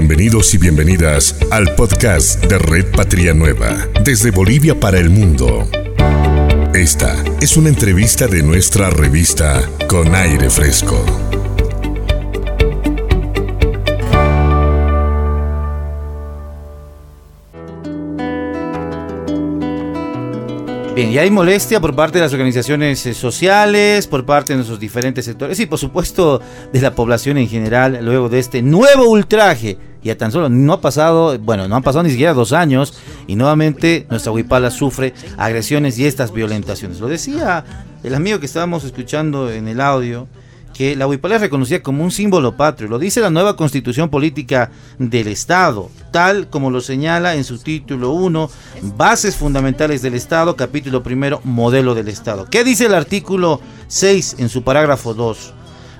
Bienvenidos y bienvenidas al podcast de Red Patria Nueva, desde Bolivia para el mundo. Esta es una entrevista de nuestra revista Con Aire Fresco. Bien, y hay molestia por parte de las organizaciones eh, sociales, por parte de nuestros diferentes sectores y por supuesto de la población en general luego de este nuevo ultraje. Ya tan solo no ha pasado, bueno, no han pasado ni siquiera dos años y nuevamente nuestra Huipala sufre agresiones y estas violentaciones. Lo decía el amigo que estábamos escuchando en el audio, que la huipala es reconocida como un símbolo patrio. Lo dice la nueva constitución política del Estado, tal como lo señala en su título 1, Bases Fundamentales del Estado, capítulo primero, Modelo del Estado. ¿Qué dice el artículo 6 en su parágrafo 2?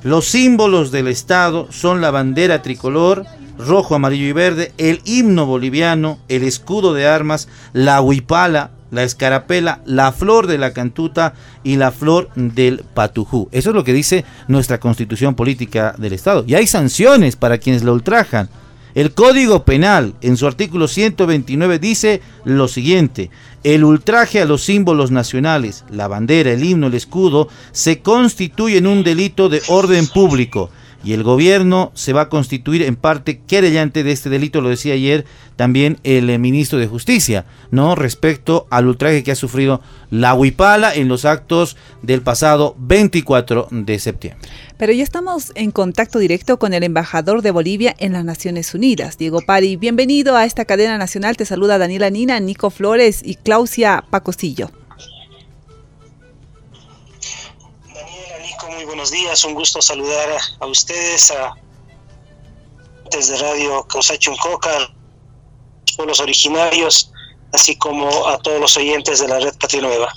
Los símbolos del Estado son la bandera tricolor, rojo, amarillo y verde, el himno boliviano, el escudo de armas, la huipala, la escarapela, la flor de la cantuta y la flor del patujú. Eso es lo que dice nuestra constitución política del Estado. Y hay sanciones para quienes la ultrajan. El Código Penal, en su artículo 129, dice lo siguiente. El ultraje a los símbolos nacionales, la bandera, el himno, el escudo, se constituye en un delito de orden público y el gobierno se va a constituir en parte querellante de este delito, lo decía ayer también el eh, ministro de Justicia, ¿no? Respecto al ultraje que ha sufrido la Huipala en los actos del pasado 24 de septiembre. Pero ya estamos en contacto directo con el embajador de Bolivia en las Naciones Unidas, Diego Pari. Bienvenido a esta cadena nacional. Te saluda Daniela Nina, Nico Flores y Clausia Pacosillo. Buenos días, un gusto saludar a, ustedes, a desde Radio Causachuncoca, los pueblos originarios, así como a todos los oyentes de la Red Patria Nueva.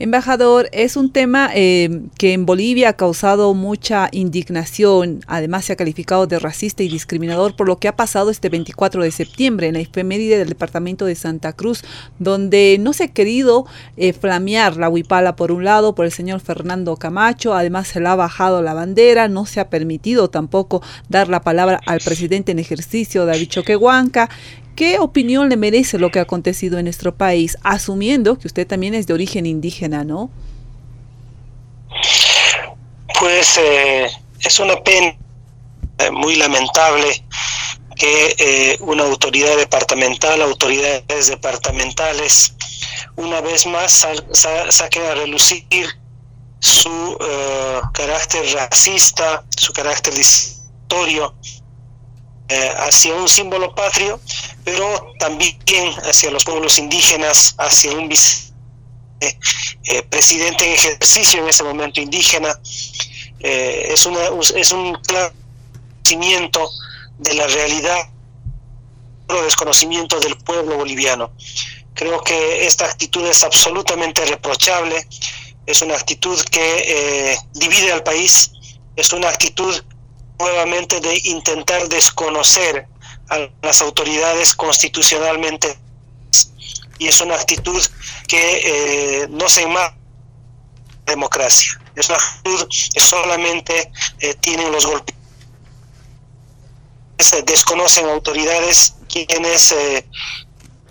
Embajador, es un tema eh, que en Bolivia ha causado mucha indignación, además se ha calificado de racista y discriminador por lo que ha pasado este 24 de septiembre en la efeméride del departamento de Santa Cruz, donde no se ha querido eh, flamear la huipala por un lado por el señor Fernando Camacho, además se le ha bajado la bandera, no se ha permitido tampoco dar la palabra al presidente en ejercicio David Choquehuanca ¿Qué opinión le merece lo que ha acontecido en nuestro país, asumiendo que usted también es de origen indígena, no? Pues eh, es una pena eh, muy lamentable que eh, una autoridad departamental, autoridades departamentales, una vez más saquen a relucir su carácter racista, su carácter discriminatorio hacia un símbolo patrio pero también hacia los pueblos indígenas, hacia un eh, eh, presidente en ejercicio en ese momento indígena. Eh, es, es un claro conocimiento de la realidad, o desconocimiento del pueblo boliviano. Creo que esta actitud es absolutamente reprochable, es una actitud que divide al país, es una actitud nuevamente de intentar desconocer a las autoridades constitucionalmente y es una actitud que eh, no se más democracia. Es una actitud que solamente eh, tienen los golpes. Desconocen autoridades quienes eh,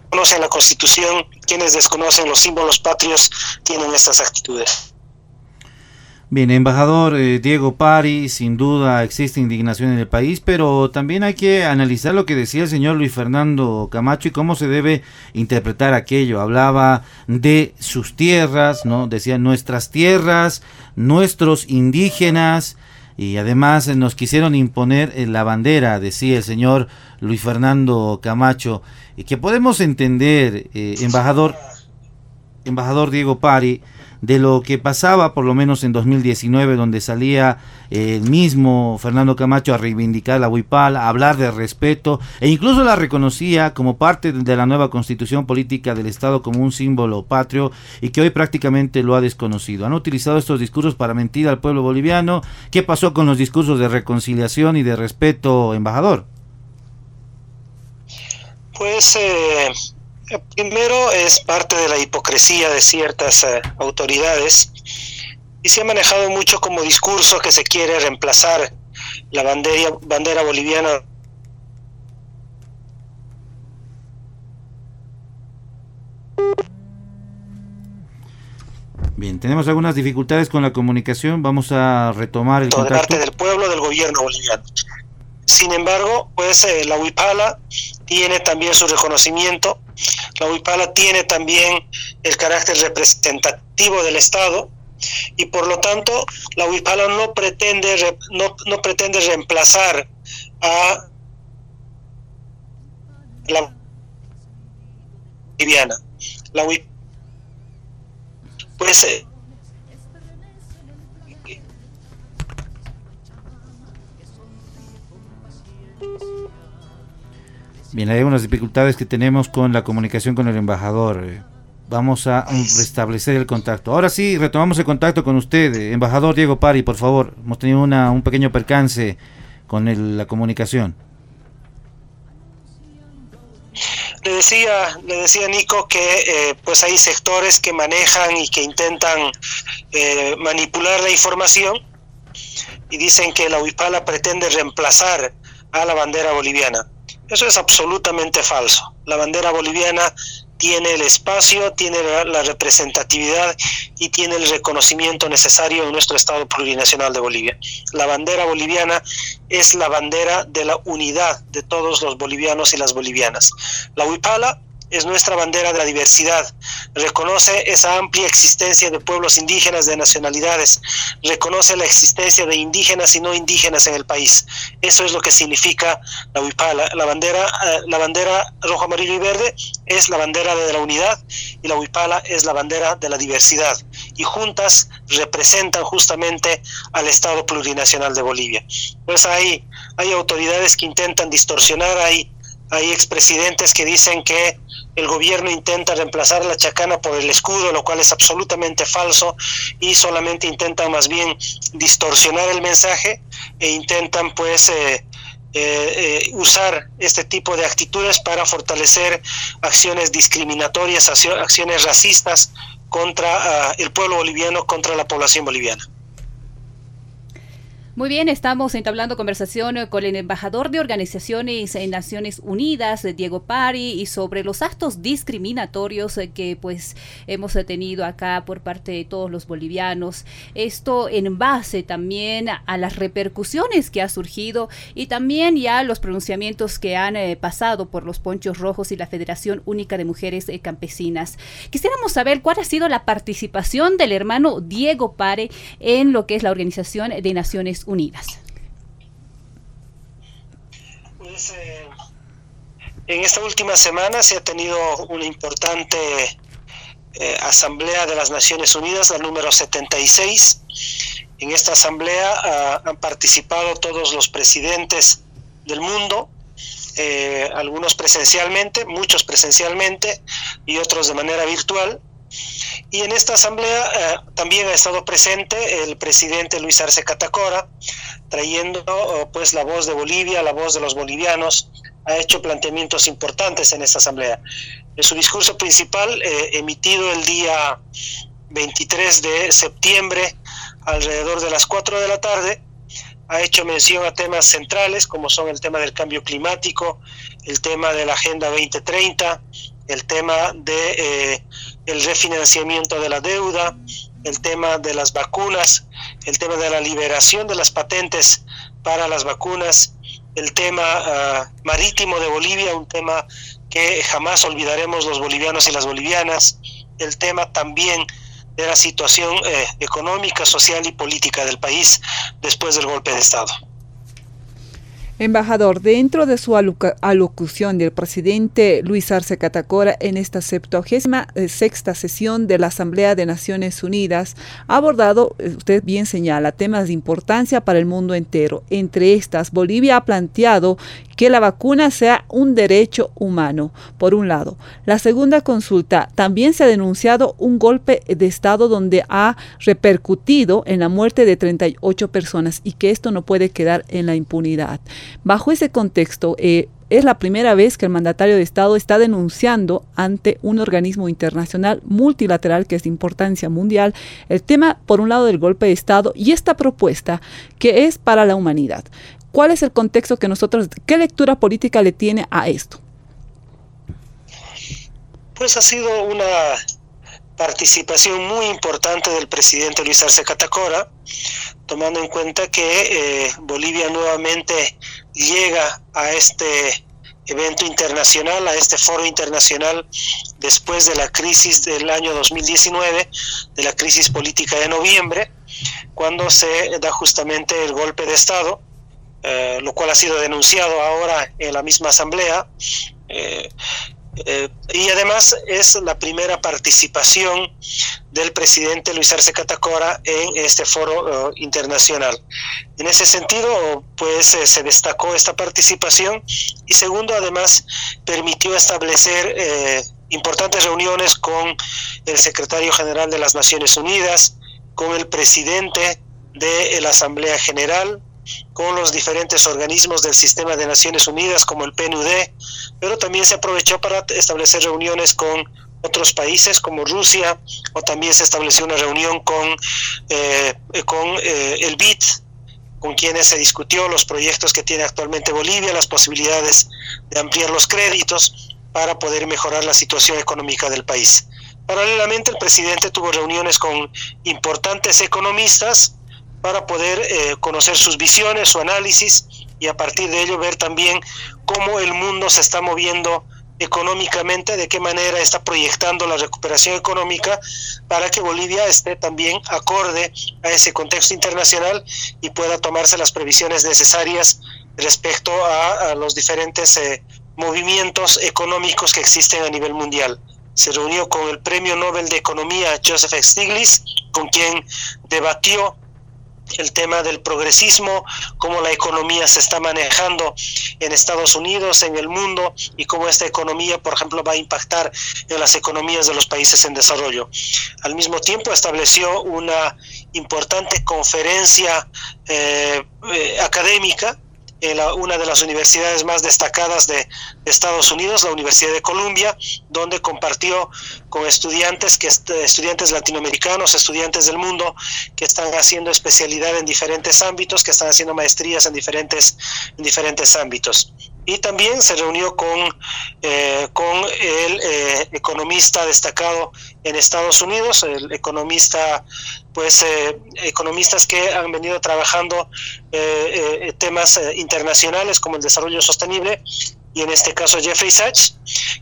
conocen la constitución, quienes desconocen los símbolos patrios, tienen estas actitudes. Bien, embajador eh, Diego Pari, sin duda existe indignación en el país, pero también hay que analizar lo que decía el señor Luis Fernando Camacho y cómo se debe interpretar aquello. Hablaba de sus tierras, ¿no? Decía nuestras tierras, nuestros indígenas, y además nos quisieron imponer eh, la bandera, decía el señor Luis Fernando Camacho, y que podemos entender, eh, embajador, embajador Diego Pari, de lo que pasaba, por lo menos en 2019, donde salía el mismo Fernando Camacho a reivindicar la Huipal, a hablar de respeto, e incluso la reconocía como parte de la nueva constitución política del Estado como un símbolo patrio y que hoy prácticamente lo ha desconocido. Han utilizado estos discursos para mentir al pueblo boliviano. ¿Qué pasó con los discursos de reconciliación y de respeto, embajador? Pues eh, Primero es parte de la hipocresía de ciertas eh, autoridades y se ha manejado mucho como discurso que se quiere reemplazar la bandera, bandera boliviana Bien, tenemos algunas dificultades con la comunicación. Vamos a retomar el contacto. De parte del pueblo del gobierno boliviano. Sin embargo, pues eh, la huipala tiene también su reconocimiento, la huipala tiene también el carácter representativo del Estado y por lo tanto la huipala no pretende, no, no pretende reemplazar a la boliviana. La huipala pues eh, Bien, hay unas dificultades que tenemos con la comunicación con el embajador. Vamos a restablecer el contacto. Ahora sí, retomamos el contacto con usted, embajador Diego Pari, por favor. Hemos tenido una, un pequeño percance con la comunicación. Le decía, le decía Nico que eh, pues hay sectores que manejan y que intentan eh, manipular la información y dicen que la huipala pretende reemplazar a la bandera boliviana. Eso es absolutamente falso. La bandera boliviana tiene el espacio, tiene la, representatividad y tiene el reconocimiento necesario en nuestro Estado plurinacional de Bolivia. La bandera boliviana es la bandera de la unidad de todos los bolivianos y las bolivianas. La huipala es nuestra bandera de la diversidad, reconoce esa amplia existencia de pueblos indígenas, de nacionalidades, reconoce la existencia de indígenas y no indígenas en el país. Eso es lo que significa la huipala. La bandera, eh, la bandera rojo, amarillo y verde es la bandera de la unidad y la huipala es la bandera de la diversidad. Y juntas representan justamente al Estado plurinacional de Bolivia. Pues hay, hay autoridades que intentan distorsionar, hay hay expresidentes que dicen que el gobierno intenta reemplazar la chacana por el escudo, lo cual es absolutamente falso y solamente intentan más bien distorsionar el mensaje e intentan pues eh, eh, eh, usar este tipo de actitudes para fortalecer acciones discriminatorias, acciones racistas contra ah, el pueblo boliviano, contra la población boliviana. Muy bien, estamos entablando conversación eh, con el embajador de organizaciones en Naciones Unidas, eh, Diego Pari, y sobre los actos discriminatorios eh, que pues hemos tenido acá por parte de todos los bolivianos. Esto en base también a las repercusiones que ha surgido y también ya los pronunciamientos que han pasado por los Ponchos Rojos y la Federación Única de Mujeres Campesinas. Quisiéramos saber cuál ha sido la participación del hermano Diego Pare en lo que es la Organización de Naciones Unidas? Pues, eh, en esta última semana se ha tenido una importante eh, asamblea de las Naciones Unidas, la número 76. En esta asamblea ah, han participado todos los presidentes del mundo, eh, algunos presencialmente, muchos presencialmente y otros de manera virtual. Y en esta asamblea eh, también ha estado presente el presidente Luis Arce Catacora, trayendo oh, pues la voz de Bolivia, la voz de los bolivianos, ha hecho planteamientos importantes en esta asamblea. En su discurso principal, eh, emitido el día 23 de septiembre, alrededor de las 4 de la tarde, ha hecho mención a temas centrales como son el tema del cambio climático, el tema de la Agenda 2030, el tema de eh, el refinanciamiento de la deuda, el tema de las vacunas, el tema de la liberación de las patentes para las vacunas, el tema ah, marítimo de Bolivia, un tema que jamás olvidaremos los bolivianos y las bolivianas, el tema también de la situación eh, económica, social y política del país después del golpe de Estado. Embajador, dentro de su alocución del presidente Luis Arce Catacora en esta 76 eh, sesión de la Asamblea de Naciones Unidas, ha abordado, eh, usted bien señala, temas de importancia para el mundo entero. Entre estas, Bolivia ha planteado que la vacuna sea un derecho humano, por un lado. La segunda consulta, también se ha denunciado un golpe de Estado donde ha repercutido en la muerte de 38 personas y que esto no puede quedar en la impunidad. Bajo ese contexto, eh, es la primera vez que el mandatario de Estado está denunciando ante un organismo internacional multilateral que es de importancia mundial el tema, por un lado, del golpe de Estado y esta propuesta que es para la humanidad. ¿Cuál es el contexto que nosotros, qué lectura política le tiene a esto? Pues ha sido una participación muy importante del presidente Luis Arce Catacora, tomando en cuenta que eh, Bolivia nuevamente llega a este evento internacional, a este foro internacional después de la crisis del año 2019, de la crisis política de noviembre, cuando se da justamente el golpe de Estado, eh, lo cual ha sido denunciado ahora en la misma asamblea. Eh, eh, y además es la primera participación del presidente Luis Arce Catacora en este foro internacional. En ese sentido, pues se destacó esta participación y segundo, además, permitió establecer importantes reuniones con el secretario general de las Naciones Unidas, con el presidente de la Asamblea General, con los diferentes organismos del sistema de Naciones Unidas como el PNUD, pero también se aprovechó para establecer reuniones con otros países como Rusia, o también se estableció una reunión con, eh, con eh, el BID, con quienes se discutió los proyectos que tiene actualmente Bolivia, las posibilidades de ampliar los créditos para poder mejorar la situación económica del país. Paralelamente, el presidente tuvo reuniones con importantes economistas, para poder eh, conocer sus visiones, su análisis y a partir de ello ver también cómo el mundo se está moviendo económicamente, de qué manera está proyectando la recuperación económica para que Bolivia esté también acorde a ese contexto internacional y pueda tomarse las previsiones necesarias respecto a, los diferentes eh, movimientos económicos que existen a nivel mundial. Se reunió con el Premio Nobel de Economía Joseph Stiglitz, con quien debatió el tema del progresismo, cómo la economía se está manejando en Estados Unidos, en el mundo, y cómo esta economía, por ejemplo, va a impactar en las economías de los países en desarrollo. Al mismo tiempo, estableció una importante conferencia eh, eh, académica en una de las universidades más destacadas de, Estados Unidos, la Universidad de Columbia, donde compartió con estudiantes que estudiantes latinoamericanos, estudiantes del mundo que están haciendo especialidad en diferentes ámbitos, que están haciendo maestrías en diferentes en diferentes ámbitos y también se reunió con, eh, con el eh, economista destacado en Estados Unidos, el economista, pues eh, economistas que han venido trabajando temas internacionales como el desarrollo sostenible y en este caso Jeffrey Sachs,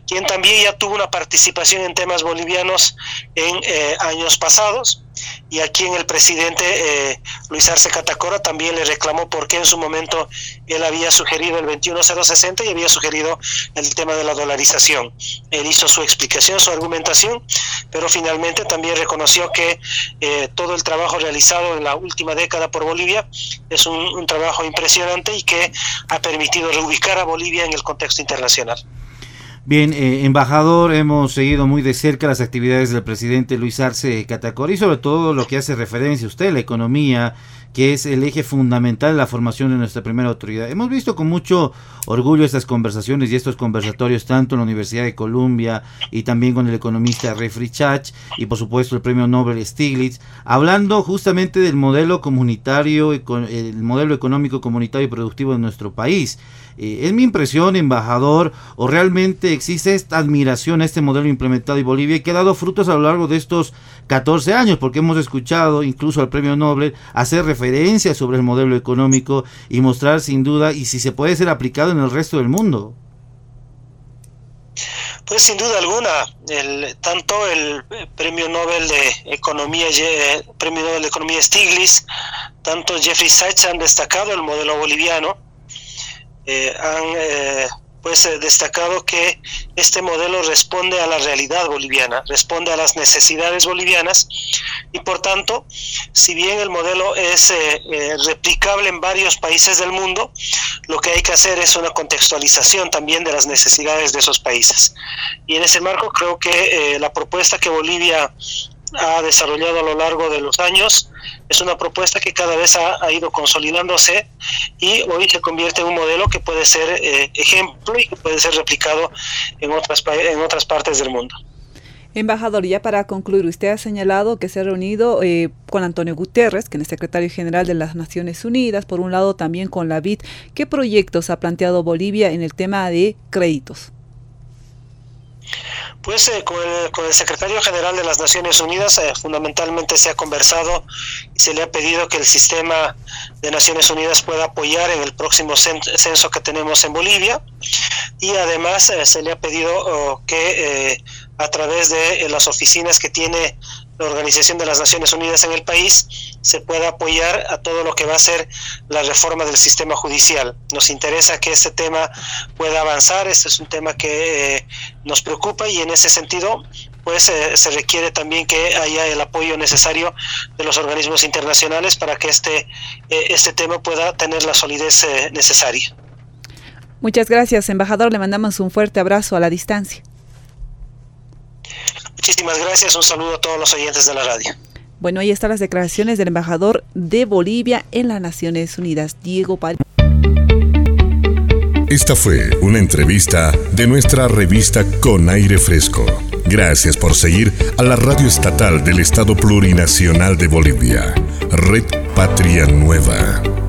quien también ya tuvo una participación en temas bolivianos en años pasados y a quien el presidente eh, Luis Arce Catacora también le reclamó porque en su momento él había sugerido el 21060 y había sugerido el tema de la dolarización. Él hizo su explicación, su argumentación, pero finalmente también reconoció que eh, todo el trabajo realizado en la última década por Bolivia es un, un trabajo impresionante y que ha permitido reubicar a Bolivia en el contexto internacional. Bien, eh, embajador, hemos seguido muy de cerca las actividades del presidente Luis Arce Catacor y sobre todo lo que hace referencia a usted, la economía, que es el eje fundamental de la formación de nuestra primera autoridad. Hemos visto con mucho orgullo estas conversaciones y estos conversatorios tanto en la Universidad de Columbia y también con el economista Refri Chach y por supuesto el premio Nobel Stiglitz, hablando justamente del modelo comunitario, el modelo económico comunitario y productivo de nuestro país. Eh, es mi impresión, embajador, o realmente existe esta admiración a este modelo implementado en Bolivia y que ha dado frutos a lo largo de estos 14 años, porque hemos escuchado incluso al premio Nobel hacer referencia sobre el modelo económico y mostrar sin duda y si se puede ser aplicado en el resto del mundo. Pues sin duda alguna, el, tanto el Premio Nobel de Economía, Premio Nobel de Economía Stiglitz, tanto Jeffrey Sachs han destacado el modelo boliviano eh, han eh, pues eh, destacado que este modelo responde a la realidad boliviana, responde a las necesidades bolivianas y por tanto, si bien el modelo es replicable en varios países del mundo, lo que hay que hacer es una contextualización también de las necesidades de esos países. Y en ese marco creo que la propuesta que Bolivia ha desarrollado a lo largo de los años. Es una propuesta que cada vez ha, ido consolidándose y hoy se convierte en un modelo que puede ser eh, ejemplo y que puede ser replicado en otras, en otras partes del mundo. Embajador, ya para concluir, usted ha señalado que se ha reunido eh, con Antonio Guterres, que es secretario general de las Naciones Unidas, por un lado también con la BID. ¿Qué proyectos ha planteado Bolivia en el tema de créditos? Pues eh, con, el, secretario general de las Naciones Unidas eh, fundamentalmente se ha conversado y se le ha pedido que el sistema de Naciones Unidas pueda apoyar en el próximo censo que tenemos en Bolivia. Y además eh, se le ha pedido oh, que a través de las oficinas que tiene la Organización de las Naciones Unidas en el país se pueda apoyar a todo lo que va a ser la reforma del sistema judicial. Nos interesa que este tema pueda avanzar, este es un tema que eh, nos preocupa y en ese sentido pues eh, se requiere también que haya el apoyo necesario de los organismos internacionales para que este, eh, este tema pueda tener la solidez necesaria. Muchas gracias, embajador. Le mandamos un fuerte abrazo a la distancia. Muchísimas gracias, un saludo a todos los oyentes de la radio. Bueno, ahí están las declaraciones del embajador de Bolivia en las Naciones Unidas, Diego Pal. Esta fue una entrevista de nuestra revista Con Aire Fresco. Gracias por seguir a la radio estatal del Estado Plurinacional de Bolivia, Red Patria Nueva.